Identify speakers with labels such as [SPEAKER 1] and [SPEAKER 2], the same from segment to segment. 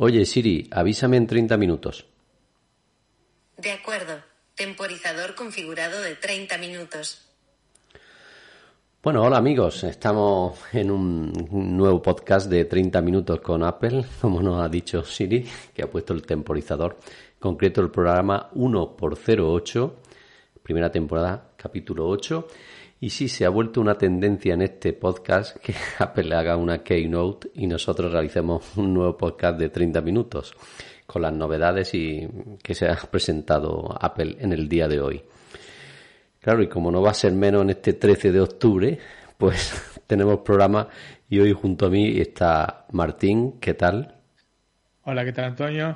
[SPEAKER 1] Oye, Siri, avísame en 30 minutos.
[SPEAKER 2] De acuerdo. Temporizador configurado de 30 minutos.
[SPEAKER 1] Bueno, hola amigos, estamos en un nuevo podcast de 30 minutos con Apple, como nos ha dicho Siri, que ha puesto el temporizador, en concreto el programa 1x08, primera temporada, capítulo 8, y sí, se ha vuelto una tendencia en este podcast que Apple haga una keynote y nosotros realicemos un nuevo podcast de 30 minutos con las novedades y que se ha presentado Apple en el día de hoy. Claro, y como no va a ser menos en este 13 de octubre, pues tenemos programa y hoy junto a mí está Martín, ¿qué tal?
[SPEAKER 3] Hola, ¿qué tal Antonio?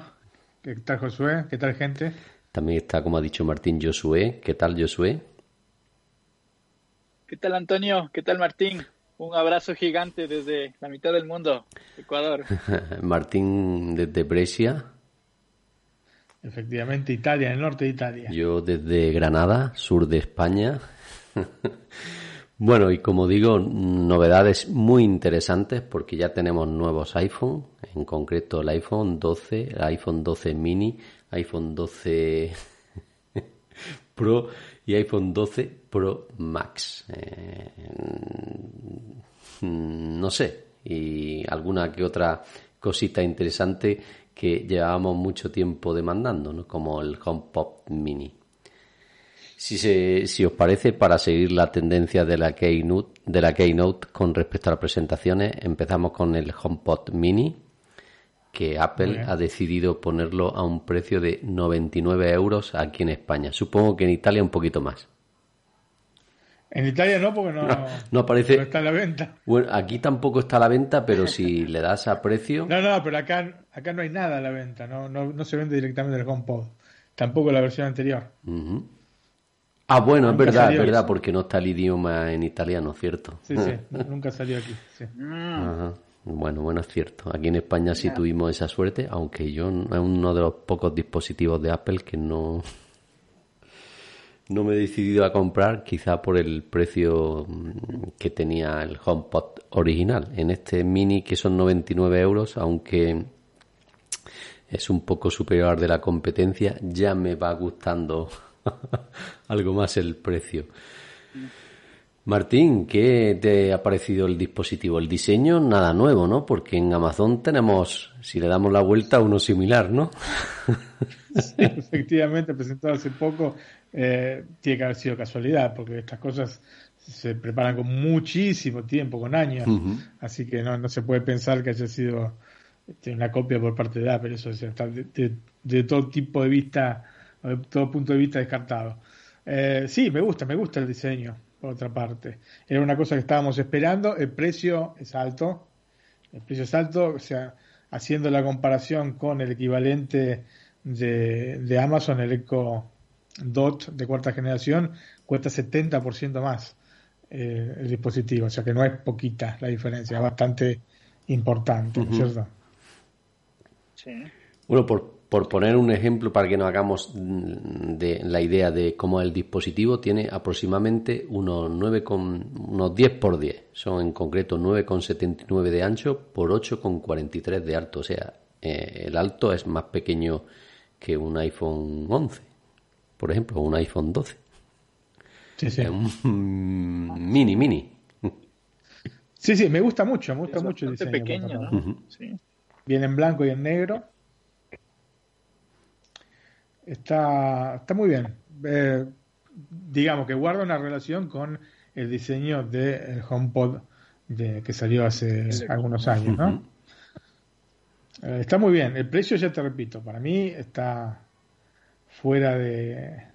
[SPEAKER 3] ¿Qué tal Josué? ¿Qué tal gente?
[SPEAKER 1] También está, como ha dicho Martín, Josué. ¿Qué tal Josué?
[SPEAKER 4] ¿Qué tal Antonio? ¿Qué tal Martín? Un abrazo gigante desde la mitad del mundo, Ecuador.
[SPEAKER 1] Martín desde Brescia.
[SPEAKER 3] Efectivamente, Italia, el norte de Italia.
[SPEAKER 1] Yo desde Granada, sur de España. bueno, y como digo, novedades muy interesantes porque ya tenemos nuevos iPhone, en concreto el iPhone 12, el iPhone 12 mini, iPhone 12 Pro y iPhone 12 Pro Max. Eh, no sé, y alguna que otra cosita interesante que llevábamos mucho tiempo demandando, ¿no? como el HomePod Mini. Si, se, si os parece, para seguir la tendencia de la, Keynote, de la Keynote con respecto a las presentaciones, empezamos con el HomePod Mini, que Apple ha decidido ponerlo a un precio de 99 euros aquí en España. Supongo que en Italia un poquito más.
[SPEAKER 3] En Italia no, porque no,
[SPEAKER 1] no, aparece,
[SPEAKER 3] no está a la venta.
[SPEAKER 1] Bueno, aquí tampoco está a la venta, pero si le das a precio.
[SPEAKER 3] No, no, pero acá, acá no hay nada a la venta, no, no, no se vende directamente el HomePod. Tampoco la versión anterior.
[SPEAKER 1] Ah, bueno, es verdad, es verdad, porque no está el idioma en italiano, ¿cierto?
[SPEAKER 3] Sí, sí, nunca salió aquí. Sí.
[SPEAKER 1] Ajá. Bueno, bueno, es cierto. Aquí en España sí tuvimos esa suerte, aunque yo es uno de los pocos dispositivos de Apple que no no me he decidido a comprar, quizá por el precio que tenía el HomePod original. En este mini, que son 99 euros, aunque es un poco superior de la competencia, ya me va gustando algo más el precio. Martín, ¿qué te ha parecido el dispositivo? El diseño, nada nuevo, ¿no? Porque en Amazon tenemos, si le damos la vuelta, uno similar, ¿no?
[SPEAKER 3] Sí, efectivamente, presentado hace poco eh, tiene que haber sido casualidad, porque estas cosas se preparan con muchísimo tiempo, con años, así que no, no se puede pensar que haya sido este, una copia por parte de Apple, eso está de, todo tipo de vista, de todo punto de vista descartado. Eh, sí, me gusta, me gusta el diseño, por otra parte. Era una cosa que estábamos esperando, el precio es alto, el precio es alto, o sea, haciendo la comparación con el equivalente de, de Amazon, el Echo DOT de cuarta generación cuesta 70% más eh, el dispositivo, o sea que no es poquita la diferencia, es bastante importante, ¿cierto?
[SPEAKER 1] Sí. Bueno, por, por poner un ejemplo para que nos hagamos de la idea de cómo es el dispositivo, tiene aproximadamente unos 9 con, unos 10 por 10, son en concreto 9,79 de ancho por 8,43 de alto, o sea, eh, el alto es más pequeño que un iPhone 11 por ejemplo, un iPhone 12.
[SPEAKER 3] Sí, sí.
[SPEAKER 1] Un mini, mini.
[SPEAKER 3] Sí, sí, me gusta mucho, me gusta
[SPEAKER 4] Es
[SPEAKER 3] mucho el diseño.
[SPEAKER 4] pequeño.
[SPEAKER 3] Viene en blanco y en negro. Está, está muy bien. Eh, digamos que guarda una relación con el diseño del HomePod de, que salió hace algunos años, ¿no? Eh, está muy bien. El precio, ya te repito, para mí está fuera de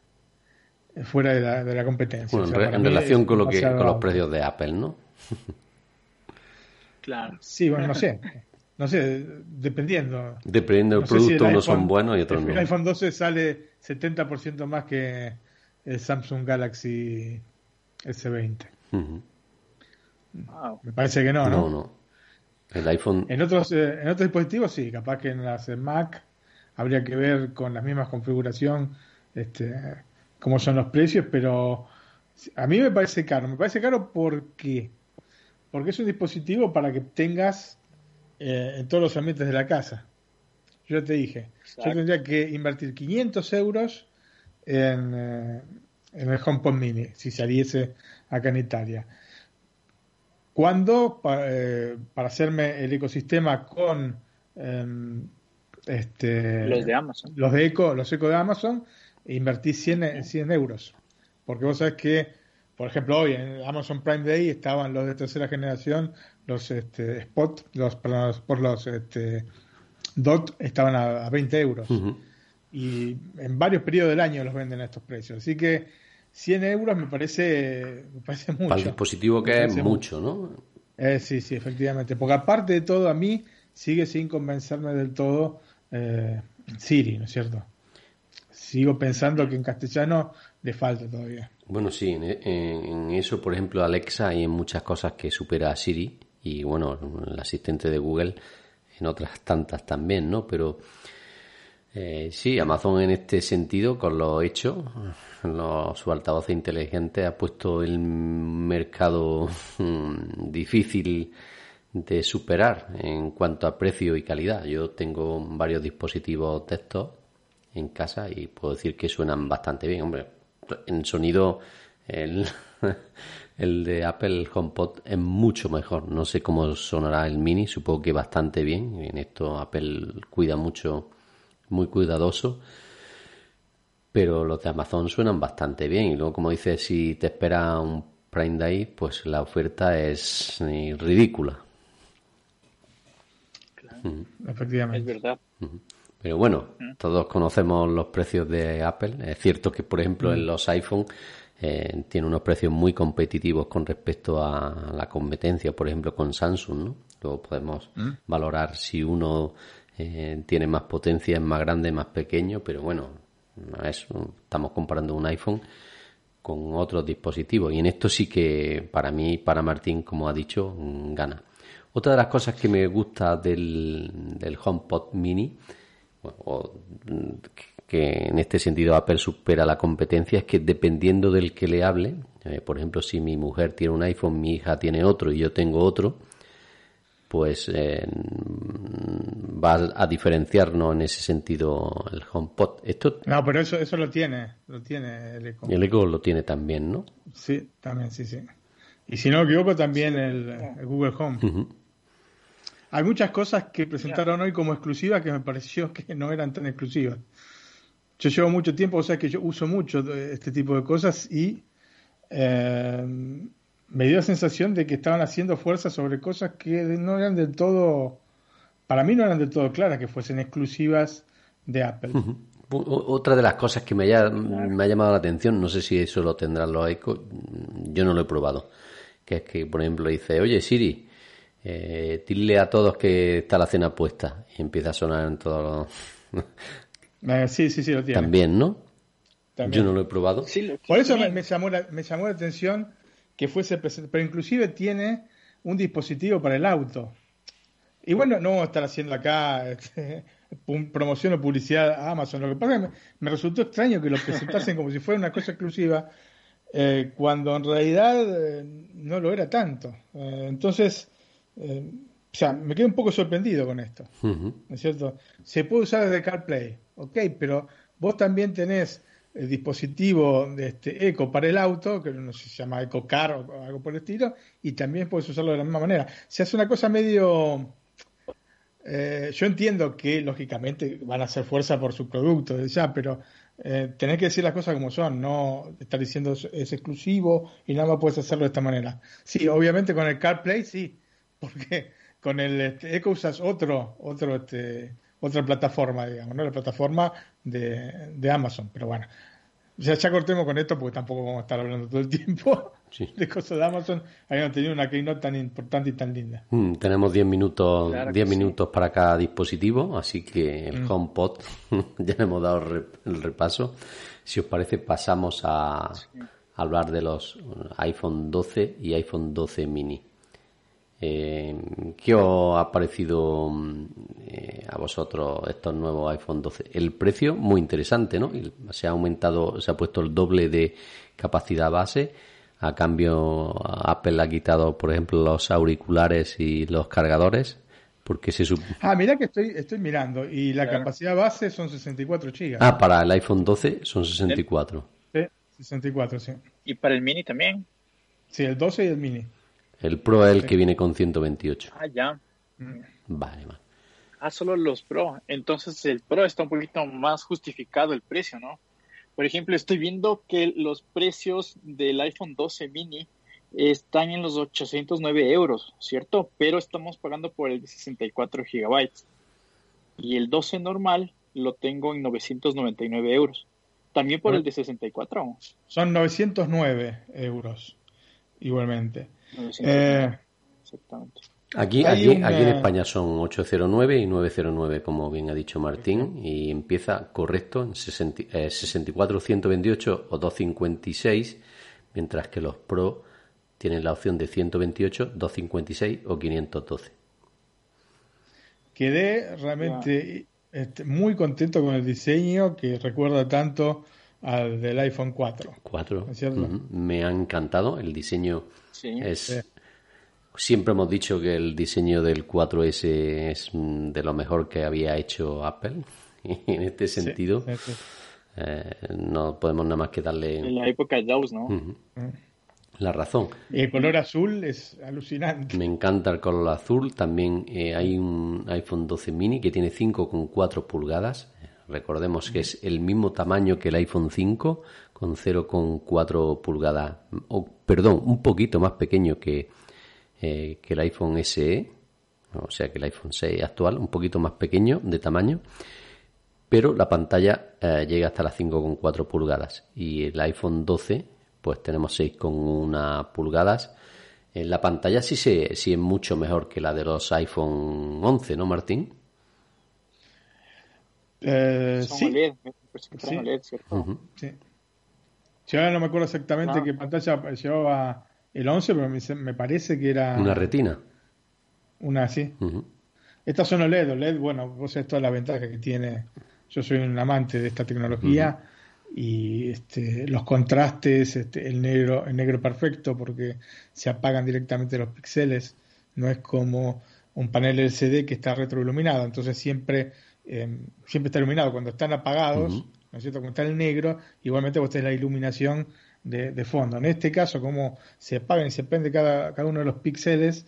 [SPEAKER 3] fuera de la, de la competencia.
[SPEAKER 1] Bueno,
[SPEAKER 3] O
[SPEAKER 1] en,
[SPEAKER 3] sea,
[SPEAKER 1] relación con, lo que, con los precios de Apple, ¿no?
[SPEAKER 4] Claro.
[SPEAKER 3] Sí, bueno, no sé. no sé, dependiendo.
[SPEAKER 1] Dependiendo del producto, unos son buenos y otros no.
[SPEAKER 3] El iPhone 12 sale 70% más que el Samsung Galaxy S20. Me parece que no, ¿no?
[SPEAKER 1] No, no. El iPhone.
[SPEAKER 3] En otros, eh, en otros dispositivos sí, capaz que en las Mac habría que ver con las mismas configuración este, cómo son los precios, pero a mí me parece caro. Me parece caro porque, porque es un dispositivo para que tengas eh, en todos los ambientes de la casa. Yo te dije, yo tendría que invertir 500 euros en, eh, en el HomePod Mini si saliese acá en Italia. Cuando eh, para hacerme el ecosistema con em, este,
[SPEAKER 4] los de Amazon,
[SPEAKER 3] los de Eco, los Eco de Amazon, invertí 100, 100 euros. Porque vos sabés que, por ejemplo, hoy en Amazon Prime Day estaban los de tercera generación, los este, Spot, los, por los, este, DOT estaban a, 20 euros. Y en varios periodos del año los venden a estos precios. Así que 100 euros me parece, me parece mucho.
[SPEAKER 1] Para el dispositivo que es mucho, ¿no?
[SPEAKER 3] Eh, sí, sí, efectivamente. Porque aparte de todo, a mí sigue sin convencerme del todo eh, Siri, ¿no es cierto? Sigo pensando que en castellano le falta todavía.
[SPEAKER 1] Bueno, sí, en, eso, por ejemplo, Alexa hay muchas cosas que supera a Siri y, bueno, el asistente de Google en otras tantas también, ¿no? Pero eh, sí, Amazon en este sentido, con lo hecho, su altavoz inteligente ha puesto el mercado mm, difícil de superar en cuanto a precio y calidad. Yo tengo varios dispositivos de en casa y puedo decir que suenan bastante bien. Hombre, en sonido el, el de Apple HomePod es mucho mejor. No sé cómo sonará el Mini, supongo que bastante bien. En esto Apple cuida mucho, muy cuidadoso. Pero los de Amazon suenan bastante bien. Y luego, como dices, si te espera un Prime Day, pues la oferta es eh, ridícula.
[SPEAKER 3] Efectivamente.
[SPEAKER 4] Es verdad.
[SPEAKER 1] Pero bueno, todos conocemos los precios de Apple. Es cierto que, por ejemplo, en los iPhone eh, tiene unos precios muy competitivos con respecto a la competencia, por ejemplo, con Samsung. ¿no? Luego podemos valorar si uno eh, tiene más potencia, es más grande, más pequeño, pero bueno, estamos comparando un iPhone con otros dispositivos. Y en esto sí que, para mí, para Martín, como ha dicho, gana. Otra de las cosas que me gusta del, del HomePod Mini o, que en este sentido Apple supera la competencia es que dependiendo del que le hable, eh, por ejemplo, si mi mujer tiene un iPhone, mi hija tiene otro y yo tengo otro, pues eh, va a diferenciarnos en ese sentido el HomePod. Esto,
[SPEAKER 3] no, pero eso, eso lo tiene, lo tiene el Echo.
[SPEAKER 1] El Echo lo tiene también, ¿no?
[SPEAKER 3] Sí, también, sí, sí. Y si no me equivoco, también el, Google Home. Hay muchas cosas que presentaron hoy como exclusivas que me pareció que no eran tan exclusivas. Yo llevo mucho tiempo, o sea que yo uso mucho este tipo de cosas y eh, me dio la sensación de que estaban haciendo fuerza sobre cosas que no eran del todo, para mí no eran del todo claras, que fuesen exclusivas de Apple.
[SPEAKER 1] Otra de las cosas que me, me ha llamado la atención, no sé si eso lo tendrán los Echo, yo no lo he probado, que es que, por ejemplo, dice, oye Siri, eh, dile a todos que está la cena puesta y empieza a sonar en todos los...
[SPEAKER 3] Eh, sí, sí, sí, lo tiene.
[SPEAKER 1] También, ¿no? Yo no lo he probado.
[SPEAKER 3] Por eso me, llamó la, me llamó la atención que fuese presente, pero inclusive tiene un dispositivo para el auto. Y bueno, no vamos a estar haciendo acá este, promoción o publicidad a Amazon. Lo que pasa es que me, resultó extraño que lo presentasen como si fuera una cosa exclusiva, eh, cuando en realidad eh, no lo era tanto. entonces, eh, o sea, me quedo un poco sorprendido con esto. ¿No es cierto? Se puede usar desde CarPlay, ok, pero vos también tenés el dispositivo de este Eco para el auto, que no sé si se llama Eco Car o algo por el estilo, y también puedes usarlo de la misma manera. Se hace una cosa medio. Eh, yo entiendo que lógicamente van a hacer fuerza por su producto, ya, pero eh, tenés que decir las cosas como son, no estar diciendo es exclusivo y nada más puedes hacerlo de esta manera. Sí, obviamente con el CarPlay sí, porque con el este, Echo usas otro, otro, este, otra plataforma, digamos, ¿no? La plataforma de, Amazon. Pero bueno, ya, ya cortemos con esto porque tampoco vamos a estar hablando todo el tiempo. de cosas de Amazon habían tenido una keynote tan importante y tan linda.
[SPEAKER 1] Mm, tenemos 10 minutos, minutos para cada dispositivo, así que el mm. HomePod ya le hemos dado el repaso. Si os parece, pasamos a, hablar de los iPhone 12 y iPhone 12 mini. Eh, ¿Qué os ha parecido mm, eh, a vosotros estos nuevos iPhone 12? El precio, muy interesante, ¿no? Se ha aumentado, se ha puesto el doble de capacidad base. A cambio, Apple ha quitado, por ejemplo, los auriculares y los cargadores. Porque se
[SPEAKER 3] Ah, mira que estoy, estoy mirando. Y la capacidad base son 64 GB.
[SPEAKER 1] Ah, para el iPhone 12 son 64.
[SPEAKER 3] Sí, 64, sí.
[SPEAKER 4] ¿Y para el mini también?
[SPEAKER 3] Sí, el 12 y el mini.
[SPEAKER 1] El Pro es el que viene con 128.
[SPEAKER 4] Ah, ya.
[SPEAKER 1] Vale, vale.
[SPEAKER 4] Ah, solo los Pro. Entonces el Pro está un poquito más justificado el precio, ¿no? Por ejemplo, estoy viendo que los precios del iPhone 12 mini están en los 809 euros, ¿cierto? Pero estamos pagando por el de 64 gigabytes. Y el 12 normal lo tengo en 999 euros. También por el de 64.
[SPEAKER 3] Son 909 euros, igualmente. Eh,
[SPEAKER 1] Exactamente. Aquí, aquí, aquí en España son 809 y 909, como bien ha dicho Martín, y empieza correcto en 64, 128 eh, o 256, mientras que los Pro tienen la opción de 128, 256 o 512.
[SPEAKER 3] Quedé realmente este, muy contento con el diseño que recuerda tanto al del iPhone 4.
[SPEAKER 1] 4. Me ha encantado. El diseño es. Siempre hemos dicho que el diseño del 4S es de lo mejor que había hecho Apple. Y en este sentido, eh, no podemos nada más que darle.
[SPEAKER 4] En la época de Jaws, ¿no?
[SPEAKER 1] La razón.
[SPEAKER 3] El color azul es alucinante.
[SPEAKER 1] Me encanta el color azul. También eh, hay un iPhone 12 mini que tiene 5,4 pulgadas. Recordemos que es el mismo tamaño que el iPhone 5 con 0,4 pulgadas, o perdón, un poquito más pequeño que, eh, que el iPhone SE, o sea que el iPhone 6 actual, un poquito más pequeño de tamaño, pero la pantalla eh, llega hasta las 5,4 pulgadas y el iPhone 12 pues tenemos 6,1 pulgadas. En la pantalla sí, se, sí es mucho mejor que la de los iPhone 11, ¿no, Martín?
[SPEAKER 3] Eh, sí. Yo ahora no me acuerdo exactamente qué pantalla llevaba el 11, pero me, parece que era...
[SPEAKER 1] Una retina.
[SPEAKER 3] Una, sí. Estas son OLED. OLED, bueno, vos sabés toda la ventaja que tiene. Yo soy un amante de esta tecnología y este, los contrastes, este, el negro, el negro perfecto, porque se apagan directamente los píxeles. No es como un panel LCD que está retroiluminado, entonces siempre Em, siempre está iluminado. Cuando están apagados, ¿no es cierto? Cuando está el negro, igualmente vos tenés la iluminación de, fondo. En este caso, como se apagan y se prende cada, cada uno de los píxeles,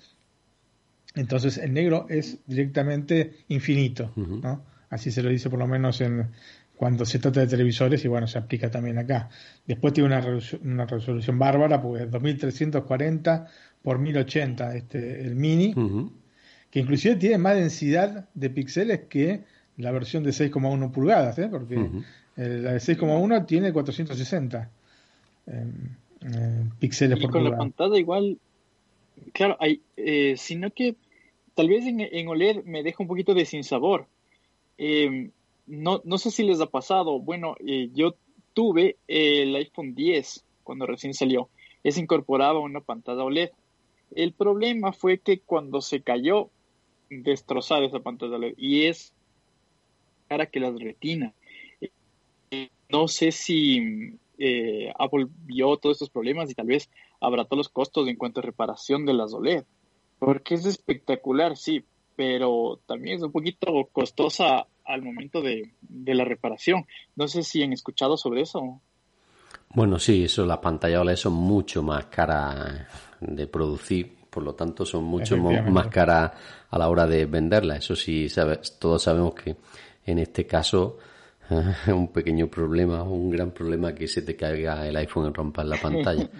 [SPEAKER 3] entonces el negro es directamente infinito, ¿no? Así se lo dice por lo menos en cuando se trata de televisores y bueno, se aplica también acá. Después tiene una, resolución, una resolución bárbara, porque es 2340 por 1080 este, el mini, que inclusive tiene más densidad de píxeles que la versión de 6,1 pulgadas, ¿eh? porque la de 6,1 tiene 460 em, em, píxeles y por
[SPEAKER 4] con la pantalla igual, claro, hay, eh, sino que tal vez en, OLED me deja un poquito de sinsabor. Eh, no, no sé si les ha pasado, bueno, eh, yo tuve el iPhone 10 cuando recién salió, es incorporaba una pantalla OLED. El problema fue que cuando se cayó, destrozar esa pantalla OLED y es cara que las retina. no sé si eh, Apple vio todos estos problemas y tal vez habrá todos los costos en cuanto a reparación de las OLED. Porque es espectacular, sí, pero también es un poquito costosa al momento de, la reparación. No sé si han escuchado sobre eso.
[SPEAKER 1] Bueno, sí, eso, las pantallas OLED son mucho más caras de producir, por lo tanto son mucho más caras a la hora de venderlas. Eso sí, todos sabemos que en este caso un pequeño problema, un gran problema que se te caiga el iPhone y rompas la pantalla.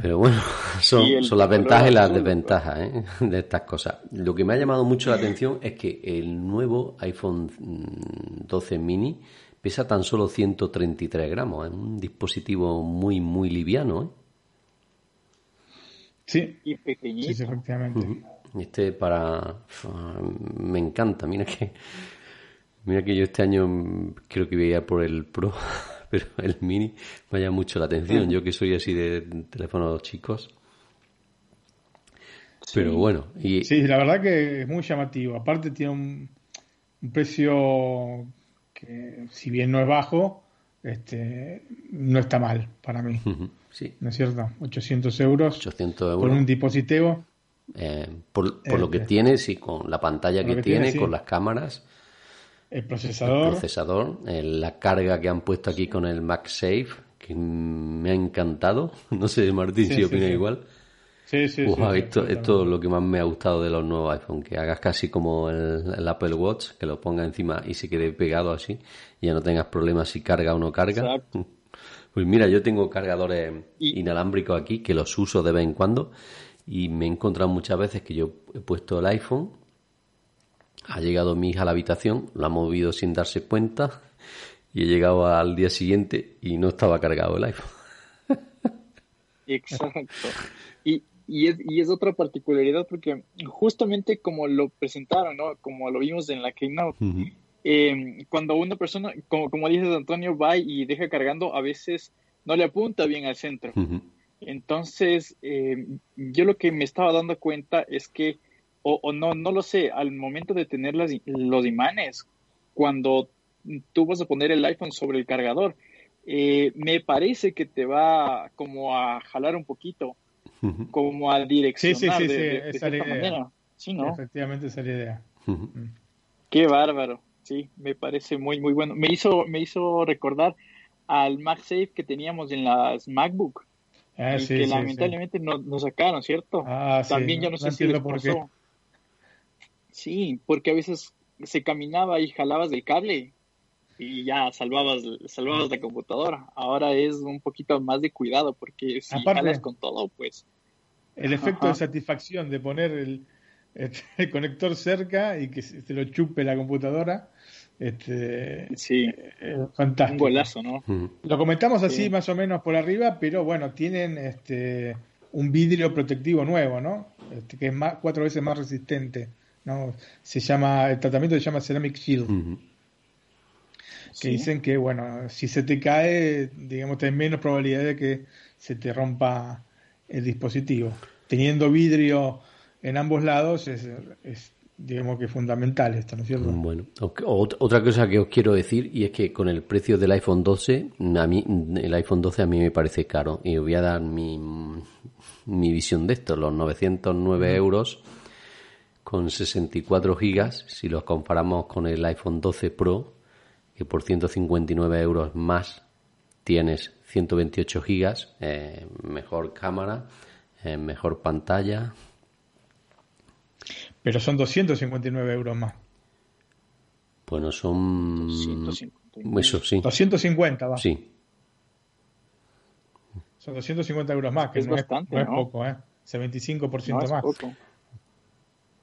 [SPEAKER 1] Pero bueno, son, las ventajas y las desventajas ¿eh? de estas cosas. Lo que me ha llamado mucho la atención es que el nuevo iPhone 12 mini pesa tan solo 133 gramos. Es un dispositivo muy, muy liviano. ¿eh?
[SPEAKER 3] Sí.
[SPEAKER 4] Y pequeñito.
[SPEAKER 3] Sí, efectivamente.
[SPEAKER 1] Este para... Me encanta, mira que... Mira que yo este año creo que voy a ir por el Pro, pero el Mini me llama mucho la atención. Yo que soy así de teléfonos chicos. Pero bueno. Y...
[SPEAKER 3] Sí, la verdad que es muy llamativo. Aparte tiene un, un precio que, si bien no es bajo, este, no está mal para mí.
[SPEAKER 1] Sí.
[SPEAKER 3] ¿No es cierto? 800 euros.
[SPEAKER 1] 800 euros.
[SPEAKER 3] Por un dispositivo.
[SPEAKER 1] Eh, por, por lo que este. tiene, sí, con la pantalla que, que, tiene, tiene sí. con las cámaras.
[SPEAKER 3] El procesador.
[SPEAKER 1] El procesador, eh, la carga que han puesto aquí con el MagSafe, que me ha encantado. No sé, Martín, si opina igual.
[SPEAKER 3] Sí, sí,
[SPEAKER 1] wow,
[SPEAKER 3] sí,
[SPEAKER 1] esto, esto es lo que más me ha gustado de los nuevos iPhone, que hagas casi como el, el, Apple Watch, que lo ponga encima y se quede pegado así, y ya no tengas problemas si carga o no carga.
[SPEAKER 4] Exacto.
[SPEAKER 1] Pues mira, yo tengo cargadores y... inalámbricos aquí que los uso de vez en cuando y me he encontrado muchas veces que yo he puesto el iPhone, ha llegado mi hija a la habitación, lo ha movido sin darse cuenta y he llegado al día siguiente y no estaba cargado el iPhone.
[SPEAKER 4] Exacto. Y, y es, y es otra particularidad porque justamente como lo presentaron, ¿no? Como lo vimos en la Keynote, uh -huh. eh, cuando una persona, como, como dices Antonio, va y deja cargando, a veces no le apunta bien al centro. Uh -huh. Entonces, eh, yo lo que me estaba dando cuenta es que, o, o, no, no lo sé, al momento de tener las, los imanes, cuando tú vas a poner el iPhone sobre el cargador, eh, me parece que te va como a jalar un poquito como a direccionar
[SPEAKER 3] sí, sí, sí,
[SPEAKER 4] de,
[SPEAKER 3] sí,
[SPEAKER 4] de, de
[SPEAKER 3] esa
[SPEAKER 4] cierta manera. Sí, ¿no?
[SPEAKER 3] Efectivamente, esa es la idea.
[SPEAKER 1] Uh-huh.
[SPEAKER 4] Qué bárbaro. Sí, me parece muy, muy bueno. Me hizo, me hizo recordar al MagSafe que teníamos en las MacBook.
[SPEAKER 3] Ah, sí,
[SPEAKER 4] que
[SPEAKER 3] sí,
[SPEAKER 4] lamentablemente nos no sacaron, ¿cierto?
[SPEAKER 3] Ah,
[SPEAKER 4] También
[SPEAKER 3] sí,
[SPEAKER 4] yo no,
[SPEAKER 3] no
[SPEAKER 4] sé si les
[SPEAKER 3] por
[SPEAKER 4] pasó. Sí, porque a veces se caminaba y jalabas del cable y ya salvabas, salvabas la computadora. Ahora es un poquito más de cuidado porque si
[SPEAKER 3] Aparte,
[SPEAKER 4] jalas con todo, pues
[SPEAKER 3] el efecto
[SPEAKER 4] Ajá.
[SPEAKER 3] de satisfacción de poner el, el, conector cerca y que se lo chupe la computadora, este,
[SPEAKER 4] sí,
[SPEAKER 3] eh, fantástico.
[SPEAKER 4] Un golazo, ¿no?
[SPEAKER 3] Lo comentamos así
[SPEAKER 4] Sí.
[SPEAKER 3] más o menos por arriba, pero bueno, tienen este, un vidrio protectivo nuevo, ¿no? Este, que es más, cuatro veces más resistente, ¿no? Se llama, el tratamiento se llama Ceramic Shield. Que
[SPEAKER 4] Sí.
[SPEAKER 3] dicen que, bueno, si se te cae, digamos, tenés menos probabilidad de que se te rompa el dispositivo. Teniendo vidrio en ambos lados es, es, digamos que fundamental esto, ¿no es cierto?
[SPEAKER 1] Bueno, otra cosa que os quiero decir y es que con el precio del iPhone 12, a mí, el iPhone 12 a mí me parece caro y os voy a dar mi, mi visión de esto, los 909 euros con 64 gigas, si los comparamos con el iPhone 12 Pro, que por 159 euros más tienes 128 gigas, eh, mejor cámara, eh, mejor pantalla,
[SPEAKER 3] Pero son 259 euros más.
[SPEAKER 1] bueno, son...
[SPEAKER 4] 159.
[SPEAKER 1] Eso sí,
[SPEAKER 3] 250 va.
[SPEAKER 1] sí.
[SPEAKER 3] Son 250 euros más, que
[SPEAKER 4] Es
[SPEAKER 3] no,
[SPEAKER 4] bastante,
[SPEAKER 3] es, no es
[SPEAKER 4] ¿no?
[SPEAKER 3] poco, ¿eh? Es el 25%
[SPEAKER 4] No es
[SPEAKER 3] más.
[SPEAKER 4] poco.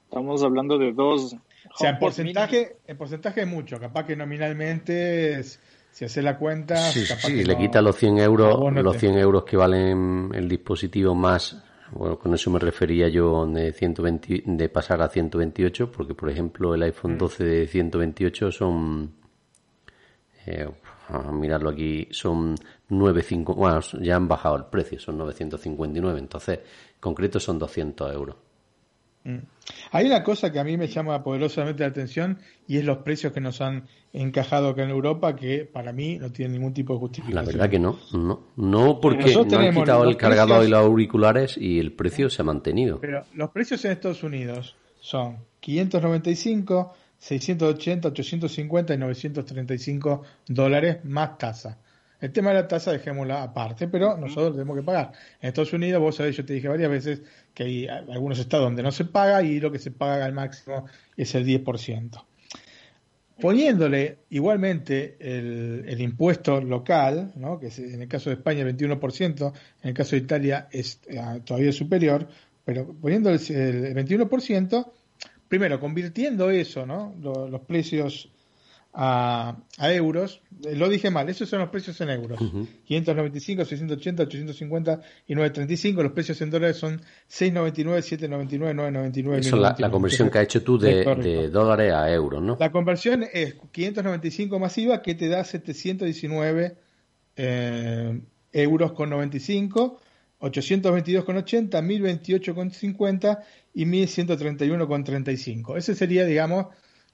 [SPEAKER 4] Estamos hablando de dos.
[SPEAKER 3] O sea, en porcentaje, en porcentaje es mucho. Capaz que nominalmente, es- si haces la cuenta,
[SPEAKER 1] Sí,
[SPEAKER 3] capaz
[SPEAKER 1] sí,
[SPEAKER 3] que
[SPEAKER 1] le
[SPEAKER 3] no-
[SPEAKER 1] quita los 100 euros,
[SPEAKER 3] a vos no
[SPEAKER 1] los
[SPEAKER 3] te-
[SPEAKER 1] 100 euros que valen el dispositivo más, bueno, con eso me refería yo de 120, de pasar a 128, porque por ejemplo el
[SPEAKER 3] Mm.
[SPEAKER 1] iPhone 12 de 128 son, eh, a mirarlo aquí, son 9,5, bueno, ya han bajado el precio, son 959, entonces, en concreto son 200 euros.
[SPEAKER 3] Mm. Hay una cosa que a mí me llama poderosamente la atención y es los precios que nos han encajado acá en Europa que para mí no tienen ningún tipo de
[SPEAKER 1] La
[SPEAKER 3] justificación.
[SPEAKER 1] verdad que no, no, no porque no han quitado el cargador
[SPEAKER 3] precios-
[SPEAKER 1] y los auriculares y el precio se ha mantenido.
[SPEAKER 3] Pero los precios en Estados Unidos son 595, 680, 850 y 935 dólares más tasa. El tema de la tasa dejémosla aparte, pero nosotros tenemos que pagar. En Estados Unidos, vos sabés, yo te dije varias veces que hay algunos estados donde no se paga y lo que se paga al máximo es el 10%. Poniéndole igualmente el, el impuesto local, ¿no? que es en el caso de España el 21%, en el caso de Italia es eh, todavía superior, pero poniendo el, el 21%, primero convirtiendo eso, ¿no? Lo- los precios a, euros, eh, lo dije mal, esos son los precios en euros. 595, 680, 850 y 935. Los precios en dólares son 699, 799, 999.
[SPEAKER 1] Eso es la, conversión que has hecho tú de, dólares a euros, ¿no?
[SPEAKER 3] La conversión es 595 masiva que te da 719 eh, euros con 95. 822,80, 1028,50 y 1131,35. Ese sería, digamos,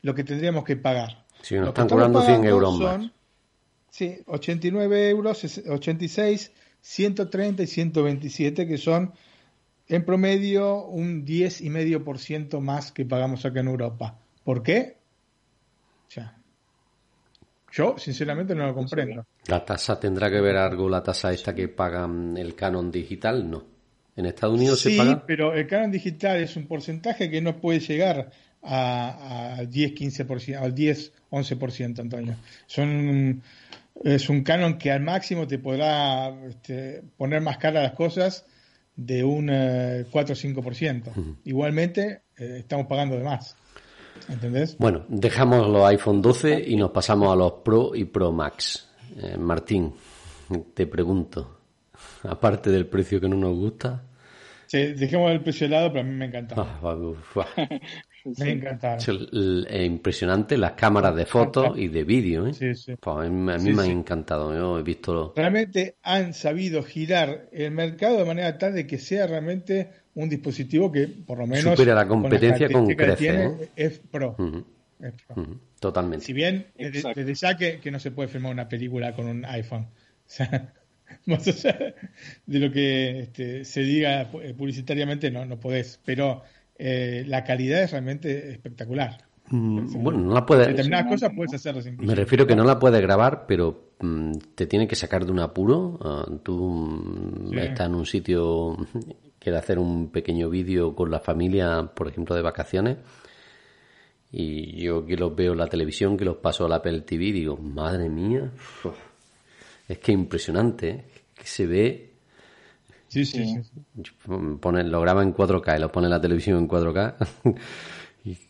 [SPEAKER 3] lo que tendríamos que pagar.
[SPEAKER 1] Si nos están cobrando 100 euros más.
[SPEAKER 3] Sí, 89 euros, 86, 130 y 127, que son en promedio un 10,5% más que pagamos acá en Europa. ¿Por qué? yo sinceramente no lo comprendo.
[SPEAKER 1] ¿La tasa tendrá que ver algo, la tasa esta que pagan el canon digital? No. ¿En Estados Unidos se paga?
[SPEAKER 3] Sí, pero el canon digital es un porcentaje que no puede llegar a, 10, 15%, al 10, 11%, Antonio. Son, es un canon que al máximo te podrá este, poner más cara las cosas de un 4 o 5%. Igualmente, eh, estamos pagando de más. ¿Entendés?
[SPEAKER 1] Bueno, dejamos los iPhone 12 y nos pasamos a los Pro y Pro Max. Eh, Martín, te pregunto, aparte del precio que no nos gusta.
[SPEAKER 3] Sí, dejemos el precio helado, pero a mí me encanta. Ah, me encanta.
[SPEAKER 1] Es impresionante las cámaras de fotos y de vídeo. ¿eh? Sí, sí. Pues a mí, me ha encantado. Yo he visto.
[SPEAKER 3] Realmente han sabido girar el mercado de manera tal de que sea realmente un dispositivo que por lo menos
[SPEAKER 1] supera la competencia con, crece,
[SPEAKER 3] es pro.
[SPEAKER 1] Totalmente.
[SPEAKER 3] Si bien desde, ya que, no se puede filmar una película con un iPhone. más allá de lo que este, se diga eh, publicitariamente, no, no podés. Pero eh, la calidad es realmente espectacular.
[SPEAKER 1] Mm, bueno, no la puedes.
[SPEAKER 3] Determinadas cosas puedes hacerlas
[SPEAKER 1] Me refiero que no la puedes grabar, pero mm, te tiene que sacar de un apuro. Ah, tú mm, estás en un sitio quiere hacer un pequeño vídeo con la familia, por ejemplo, de vacaciones. Y yo que los veo en la televisión, que los paso a la Apple TV, digo, madre mía, es que impresionante, ¿eh? que se ve.
[SPEAKER 3] Sí, sí,
[SPEAKER 1] Pone, lo graba en 4K y lo pone en la televisión en 4K.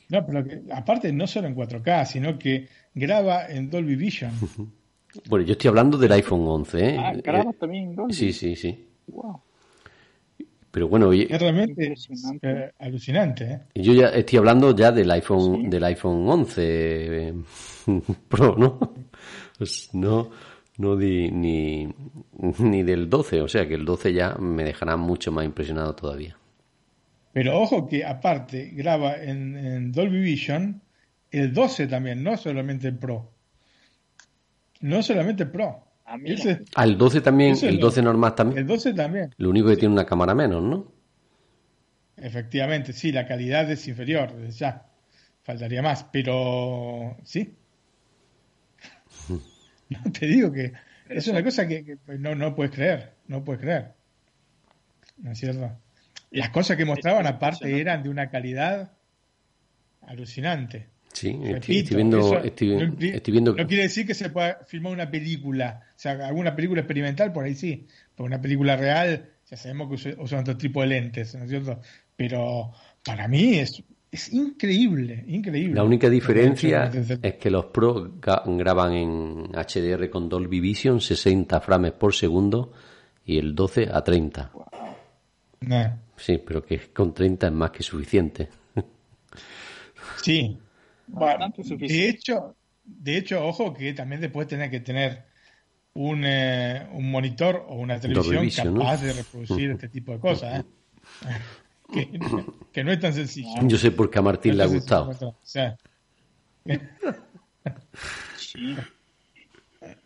[SPEAKER 3] No, pero aparte no solo en 4K, sino que graba en Dolby Vision.
[SPEAKER 1] Bueno, yo estoy hablando del iPhone 11, ¿eh?
[SPEAKER 4] Ah, graba también en Dolby.
[SPEAKER 1] Sí, sí, sí. Wow. Pero bueno,
[SPEAKER 3] es realmente eh, alucinante. ¿eh?
[SPEAKER 1] Yo ya estoy hablando ya del iPhone del iPhone 11 eh, Pro, ¿no? Pues no no di, ni, ni del 12, o sea que el 12 ya me dejará mucho más impresionado todavía.
[SPEAKER 3] Pero ojo que aparte graba en, Dolby Vision el 12 también, no solamente el Pro. No solamente el Pro.
[SPEAKER 1] Ah, el 12 también, el 12 normal también.
[SPEAKER 3] El 12 también.
[SPEAKER 1] Lo único que tiene una cámara menos, ¿no?
[SPEAKER 3] Efectivamente, sí, la calidad es inferior, ya. Faltaría más, pero sí. no te digo que es una cosa que, no, no puedes creer, no puedes creer. ¿No es cierto? Las cosas que mostraban aparte eran de una calidad alucinante.
[SPEAKER 1] Sí, estoy, viendo, no,
[SPEAKER 3] quiere decir que se pueda filmar una película, o sea, alguna película experimental por ahí sí, pero una película real ya sabemos que usan otro tipo de lentes, ¿no es cierto? Pero para mí es, es increíble, increíble.
[SPEAKER 1] La única diferencia es que los Pro graban en HDR con Dolby Vision 60 frames por segundo y el 12 a 30. Sí, pero que con 30 es más que suficiente.
[SPEAKER 3] Sí, de hecho, de hecho, ojo que también después tener que tener un, eh, un monitor o una televisión capaz de reproducir este tipo de cosas. ¿eh? que, no es tan sencillo.
[SPEAKER 1] Yo sé por qué a Martín le ha gustado.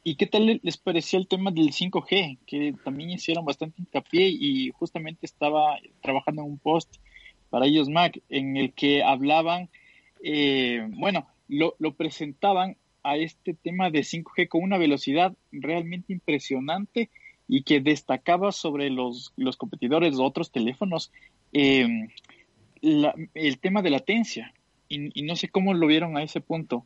[SPEAKER 4] ¿Y qué tal les pareció el tema del 5G? Que también hicieron bastante hincapié y justamente estaba trabajando en un post para ellos Mac en el que hablaban eh, bueno, lo, presentaban a este tema de 5G con una velocidad realmente impresionante y que destacaba sobre los, los competidores de otros teléfonos eh, el tema de latencia. Y, no sé cómo lo vieron a ese punto.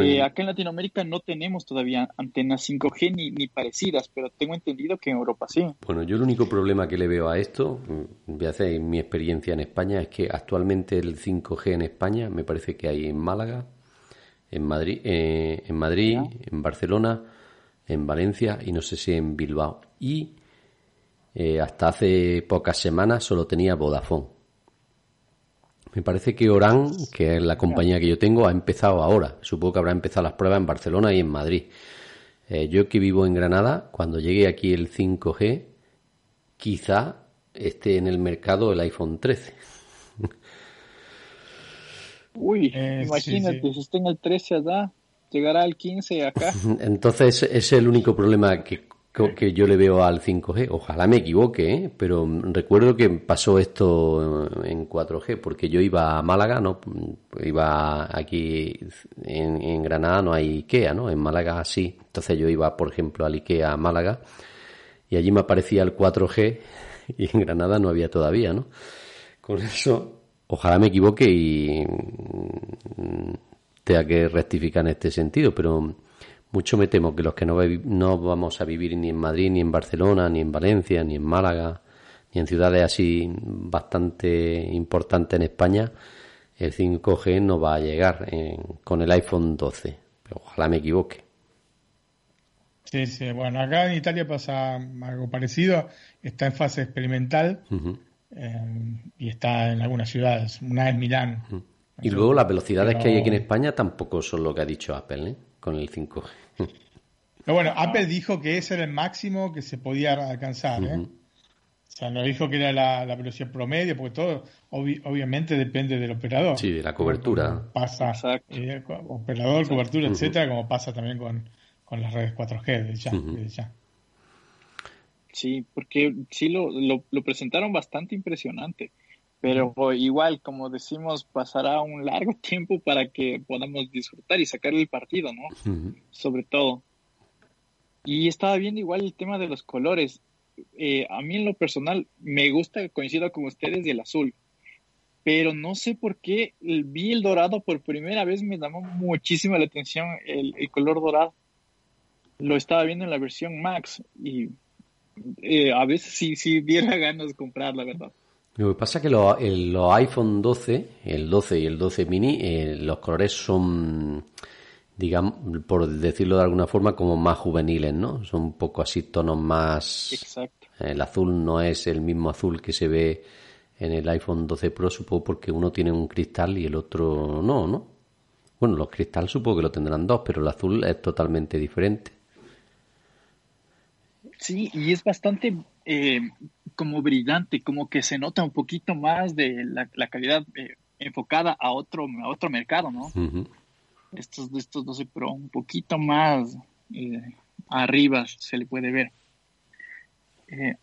[SPEAKER 4] Eh, acá en Latinoamérica no tenemos todavía antenas 5G ni, ni, parecidas, pero tengo entendido que en Europa sí.
[SPEAKER 1] Bueno, yo el único problema que le veo a esto, mm, voy a hacer mi experiencia en España, es que actualmente el 5G en España me parece que hay en Málaga, En Madrid, eh, en Madrid, en Barcelona, en Valencia y no sé si en Bilbao. Y eh, hasta hace pocas semanas solo tenía Vodafone. Me parece que Oran, que es la compañía que yo tengo, ha empezado ahora. Supongo que habrá empezado las pruebas en Barcelona y en Madrid. Eh, yo que vivo en Granada, cuando llegue aquí el 5G, quizá esté en el mercado el iPhone 13.
[SPEAKER 4] Uy, eh, imagínate, si está en el 13 allá, llegará al 15 acá.
[SPEAKER 1] Entonces, ese es el único problema que que yo le veo al 5G. Ojalá me equivoque, ¿eh? pero recuerdo que pasó esto en 4G, porque yo iba a Málaga, ¿no? Iba aquí en, Granada no hay IKEA, ¿no? En Málaga sí. Entonces yo iba, por ejemplo, al IKEA a Málaga y allí me aparecía el 4G y en Granada no había todavía, ¿no? Con eso, ojalá me equivoque y tenga que rectificar en este sentido, pero mucho me temo que los que no, no vamos a vivir ni en Madrid, ni en Barcelona, ni en Valencia, ni en Málaga, ni en ciudades así bastante importantes en España, el 5G no va a llegar con el iPhone 12. Pero ojalá me equivoque.
[SPEAKER 3] Sí, sí, bueno, acá en Italia pasa algo parecido, está en fase experimental eh, y está en algunas ciudades, una es Milán.
[SPEAKER 1] Y luego las velocidades que hay aquí en España tampoco son lo que ha dicho Apple, ¿eh? Con el 5G.
[SPEAKER 3] Pero bueno, Apple dijo que ese era el máximo que se podía alcanzar. ¿eh? O sea, no dijo que era la, velocidad promedio, porque todo obviamente depende del operador.
[SPEAKER 1] Sí, de la cobertura.
[SPEAKER 3] pasa, eh, operador, cobertura, etcétera, como pasa también con, las redes 4G ya, ya.
[SPEAKER 4] Sí, porque sí lo, lo presentaron bastante impresionante pero igual, como decimos, pasará un largo tiempo para que podamos disfrutar y sacar el partido, ¿no? Sobre todo. Y estaba viendo igual el tema de los colores. Eh, a mí en lo personal me gusta, coincido con ustedes, el azul. Pero no sé por qué vi el dorado por primera vez, me llamó muchísimo la atención el, color dorado. Lo estaba viendo en la versión Max y eh, a veces sí, sí diera ganas de comprar, la verdad.
[SPEAKER 1] Lo que pasa es que los, iPhone 12, el 12 y el 12 mini, eh, los colores son, digamos, por decirlo de alguna forma, como más juveniles, ¿no? Son un poco así tonos más...
[SPEAKER 4] Exacto.
[SPEAKER 1] El azul no es el mismo azul que se ve en el iPhone 12 Pro, supongo porque uno tiene un cristal y el otro no, ¿no? Bueno, los cristales supongo que lo tendrán dos, pero el azul es totalmente diferente.
[SPEAKER 4] Sí, y es bastante eh, como brillante, como que se nota un poquito más de la, calidad eh, enfocada a otro, a otro mercado, ¿no? Estos, estos 12 Pro, un poquito más eh, arriba se le puede ver. Eh,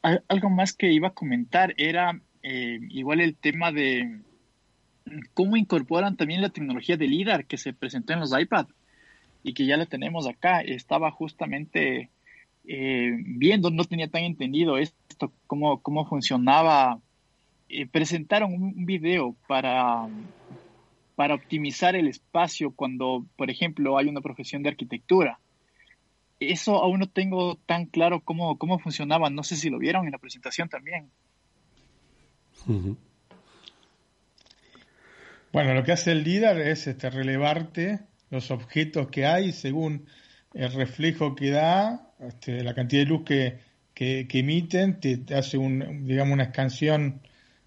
[SPEAKER 4] algo más que iba a comentar era igual el tema de cómo incorporan también la tecnología de LIDAR que se presentó en los iPad y que ya la tenemos acá. Estaba justamente viendo, no tenía tan entendido esto cómo, cómo funcionaba. Eh, presentaron un video para, para optimizar el espacio cuando, por ejemplo, hay una profesión de arquitectura. Eso aún no tengo tan claro cómo, cómo funcionaba. No sé si lo vieron en la presentación también.
[SPEAKER 3] Bueno, lo que hace el líder es este, relevarte los objetos que hay según el reflejo que da, este, la cantidad de luz que, que, emiten, te, hace un, digamos, una escansión,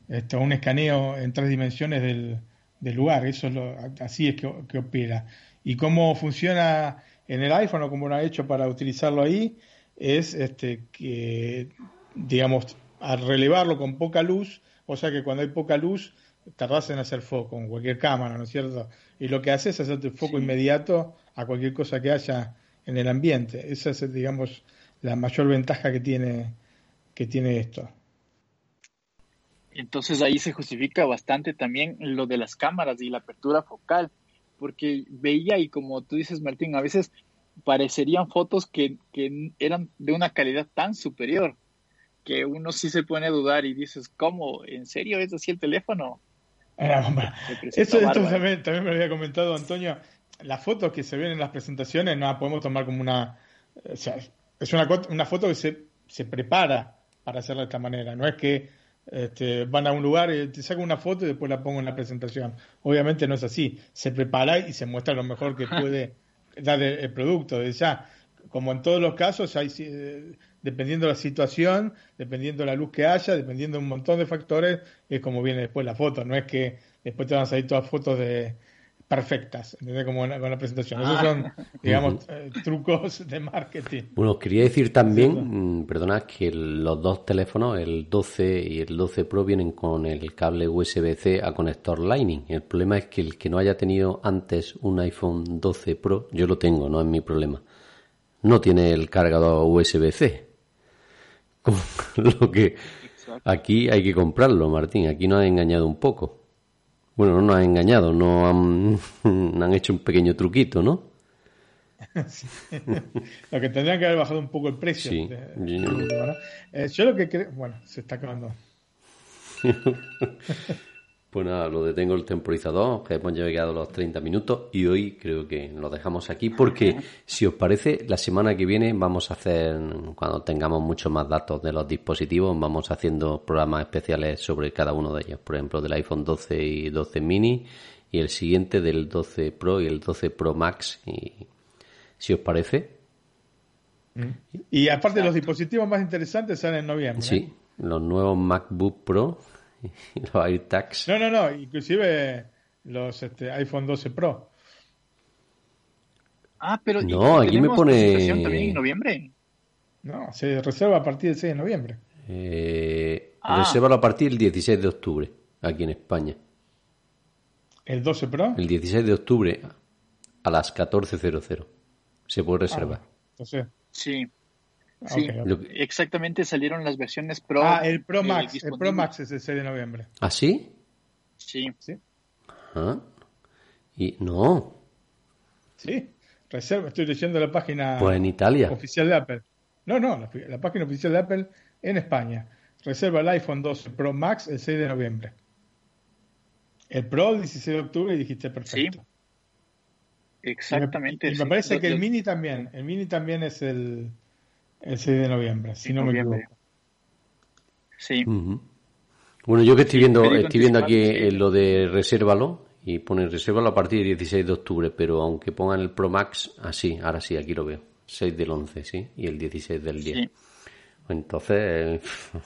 [SPEAKER 3] esto, un escaneo en tres dimensiones del, del lugar. Eso es lo, así es que, opera. Y cómo funciona en el iPhone o cómo lo ha hecho para utilizarlo ahí, es este, que, digamos, al relevarlo con poca luz, o sea que cuando hay poca luz, tardas en hacer foco con cualquier cámara, ¿no es cierto? Y lo que hace es hacerte foco inmediato a cualquier cosa que haya en el ambiente. Esa es, digamos, la mayor ventaja que tiene, que tiene esto.
[SPEAKER 4] Entonces ahí se justifica bastante también lo de las cámaras y la apertura focal, porque veía y como tú dices Martín, a veces parecerían fotos que, eran de una calidad tan superior que uno sí se pone a dudar y dices, ¿cómo? ¿En serio es así el teléfono?
[SPEAKER 3] Eso también, también, me lo había comentado Antonio. Las fotos que se ven en las presentaciones no las podemos tomar como una... O sea, es una, una foto que se, se prepara para hacerla de esta manera. No es que este, van a un lugar, y te saco una foto y después la pongo en la presentación. Obviamente no es así. Se prepara y se muestra lo mejor que puede dar el, producto. De ya, como en todos los casos, hay, eh, dependiendo de la situación, dependiendo de la luz que haya, dependiendo de un montón de factores, es como viene después la foto. No es que después te van a salir todas fotos de perfectas, ¿entendés? Como con la presentación. Esos son, ah. digamos, eh, trucos de marketing.
[SPEAKER 1] Bueno, quería decir también, mm, perdona, que los dos teléfonos, el 12 y el 12 Pro, vienen con el cable USB-C a conector Lightning. El problema es que el que no haya tenido antes un iPhone 12 Pro, yo lo tengo, no es mi problema, no tiene el cargador USB-C. Lo que aquí hay que comprarlo, Martín. Aquí nos ha engañado un poco. Bueno, no nos han engañado, no han, han hecho un pequeño truquito, ¿no?
[SPEAKER 3] lo que tendrían que haber bajado un poco el precio. Sí. Eh, yo lo que creo. Bueno, se está acabando.
[SPEAKER 1] Pues nada, lo detengo el temporizador, que hemos llegado a los 30 minutos y hoy creo que lo dejamos aquí porque, si os parece, la semana que viene vamos a hacer, cuando tengamos muchos más datos de los dispositivos, vamos haciendo programas especiales sobre cada uno de ellos. Por ejemplo, del iPhone 12 y 12 mini y el siguiente del 12 Pro y el 12 Pro Max. Y, si os parece.
[SPEAKER 3] Y aparte, los dispositivos más interesantes salen en noviembre.
[SPEAKER 1] Sí, ¿eh? los nuevos MacBook Pro los AirTags.
[SPEAKER 3] No, no, no, inclusive los este, iPhone 12 Pro.
[SPEAKER 4] Ah, pero
[SPEAKER 1] no, aquí me pone
[SPEAKER 4] también en noviembre.
[SPEAKER 3] No, se reserva a partir del 6 de noviembre.
[SPEAKER 1] Eh, ah. Reserva a partir del 16 de octubre, aquí en España.
[SPEAKER 3] ¿El 12 Pro?
[SPEAKER 1] El 16 de octubre a las 14.00. Se puede reservar.
[SPEAKER 4] Ah, Sí. Sí, exactamente salieron las versiones Pro.
[SPEAKER 3] Ah, el Pro Max. El Pro Max es el 6 de noviembre.
[SPEAKER 1] ¿Ah, sí?
[SPEAKER 4] Sí.
[SPEAKER 3] Sí.
[SPEAKER 1] Ah. Y no.
[SPEAKER 3] Sí. Reserva, estoy leyendo la página
[SPEAKER 1] pues en Italia.
[SPEAKER 3] oficial de Apple. No, no, la, página oficial de Apple en España. Reserva el iPhone 12 Pro Max el 6 de noviembre. El Pro el 16 de octubre y dijiste perfecto. Sí.
[SPEAKER 4] Exactamente.
[SPEAKER 3] Y me, parece que el Mini también. El Mini también es el el 6 de noviembre, si no me equivoco.
[SPEAKER 4] Sí.
[SPEAKER 1] Bueno, yo que estoy viendo, estoy viendo aquí eh, lo de resérvalo y pone resérvalo a partir del 16 de octubre, pero aunque pongan el Pro Max, así, ahora sí, aquí lo veo. 6 del 11, ¿sí? Y el 16 del 10. Entonces,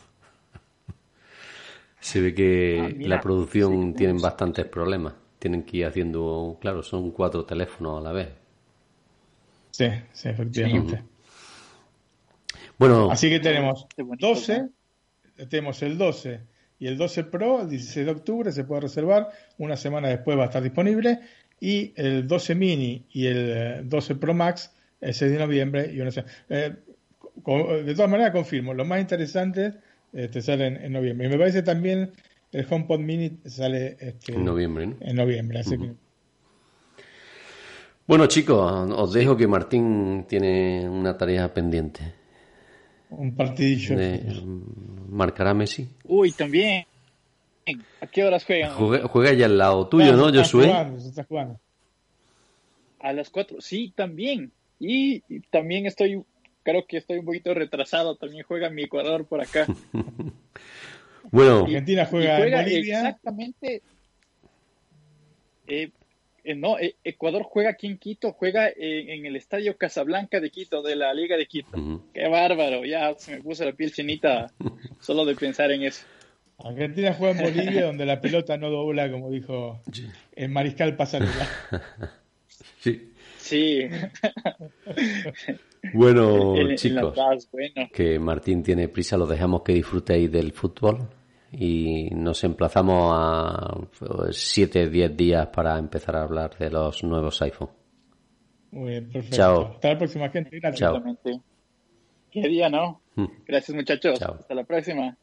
[SPEAKER 1] se ve que ah, la producción tienen bastantes problemas. Tienen que ir haciendo, claro, son cuatro teléfonos a la vez.
[SPEAKER 3] Sí, sí, efectivamente.
[SPEAKER 1] Bueno,
[SPEAKER 3] así que tenemos 12, tenemos el 12 y el 12 Pro, el 16 de octubre se puede reservar, una semana después va a estar disponible, y el 12 mini y el 12 Pro Max el 6 de noviembre. Y una eh, de todas maneras, confirmo, los más interesantes eh, te salen en noviembre. Y me parece también el HomePod mini sale este,
[SPEAKER 1] en noviembre.
[SPEAKER 3] En noviembre, así que...
[SPEAKER 1] Bueno chicos, os dejo que Martín tiene una tarea pendiente
[SPEAKER 3] un partidillo.
[SPEAKER 1] ¿Marcará Messi?
[SPEAKER 4] Uy, también. ¿A qué horas juegan?
[SPEAKER 1] Juega, ya al lado tuyo, ¿no, Josué?
[SPEAKER 4] A las cuatro, sí, también. Y, también estoy, creo que estoy un poquito retrasado. También juega mi Ecuador por acá.
[SPEAKER 1] bueno,
[SPEAKER 3] Argentina juega, en Bolivia.
[SPEAKER 4] Exactamente. Eh, eh, no, eh, Ecuador juega aquí en Quito, juega en el Estadio Casablanca de Quito, de la Liga de Quito. Qué bárbaro, ya se me puso la piel chinita solo de pensar en eso.
[SPEAKER 3] Argentina juega en Bolivia, donde la pelota no dobla, como dijo el mariscal Pasarela.
[SPEAKER 1] Sí.
[SPEAKER 4] Sí.
[SPEAKER 1] Bueno, chicos, que Martín tiene prisa, lo dejamos que disfrutéis del fútbol y nos emplazamos a 7, 10 días para empezar a hablar de los nuevos iPhone.
[SPEAKER 3] Muy bien, perfecto.
[SPEAKER 1] Chao.
[SPEAKER 3] Hasta la próxima, gente.
[SPEAKER 4] Gracias. Chao. ¿Qué día, no? Hmm. Gracias, muchachos. Hasta la próxima.